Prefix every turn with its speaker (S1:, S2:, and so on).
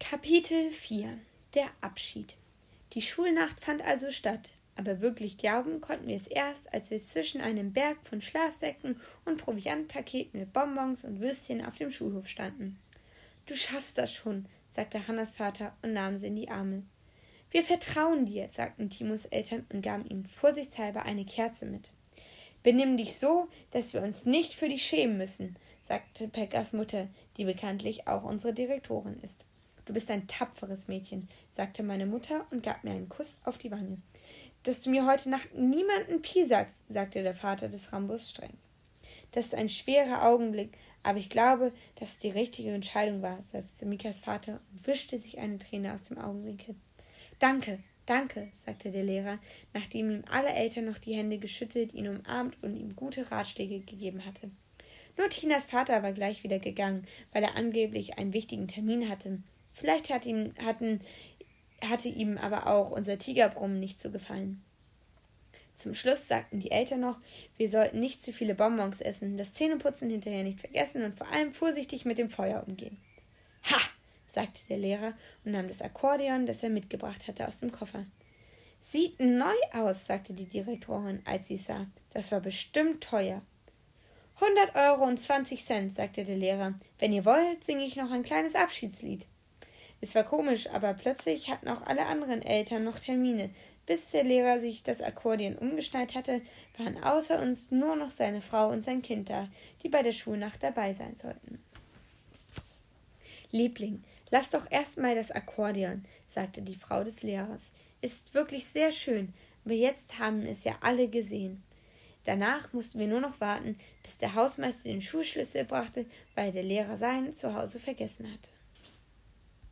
S1: Kapitel 4 Der Abschied Die Schulnacht fand also statt, aber wirklich glauben konnten wir es erst, als wir zwischen einem Berg von Schlafsäcken und Proviantpaketen mit Bonbons und Würstchen auf dem Schulhof standen. Du schaffst das schon, sagte Hannas Vater und nahm sie in die Arme. Wir vertrauen dir, sagten Timos Eltern und gaben ihm vorsichtshalber eine Kerze mit. Benimm dich so, dass wir uns nicht für dich schämen müssen, sagte Pekkas Mutter, die bekanntlich auch unsere Direktorin ist. Du bist ein tapferes Mädchen, sagte meine Mutter und gab mir einen Kuss auf die Wange. Dass du mir heute Nacht niemanden Pi sagst, sagte der Vater des Rambus streng. Das ist ein schwerer Augenblick, aber ich glaube, dass es die richtige Entscheidung war, seufzte Mikas Vater und wischte sich eine Träne aus dem Augenwinkel. Danke, danke, sagte der Lehrer, nachdem ihm alle Eltern noch die Hände geschüttelt, ihn umarmt und ihm gute Ratschläge gegeben hatte. Nur Tinas Vater war gleich wieder gegangen, weil er angeblich einen wichtigen Termin hatte. Vielleicht hat ihm, hatten, hatte ihm aber auch unser Tigerbrummen nicht so gefallen. Zum Schluss sagten die Eltern noch, wir sollten nicht zu viele Bonbons essen, das Zähneputzen hinterher nicht vergessen und vor allem vorsichtig mit dem Feuer umgehen. Ha! sagte der Lehrer und nahm das Akkordeon, das er mitgebracht hatte, aus dem Koffer. Sieht neu aus, sagte die Direktorin, als sie es sah. Das war bestimmt teuer. Hundert Euro und zwanzig Cent, sagte der Lehrer. Wenn ihr wollt, singe ich noch ein kleines Abschiedslied. Es war komisch, aber plötzlich hatten auch alle anderen Eltern noch Termine. Bis der Lehrer sich das Akkordeon umgeschnallt hatte, waren außer uns nur noch seine Frau und sein Kind da, die bei der Schulnacht dabei sein sollten. Liebling, lass doch erst mal das Akkordeon, sagte die Frau des Lehrers. Ist wirklich sehr schön, aber jetzt haben es ja alle gesehen. Danach mussten wir nur noch warten, bis der Hausmeister den Schulschlüssel brachte, weil der Lehrer sein zu Hause vergessen hatte.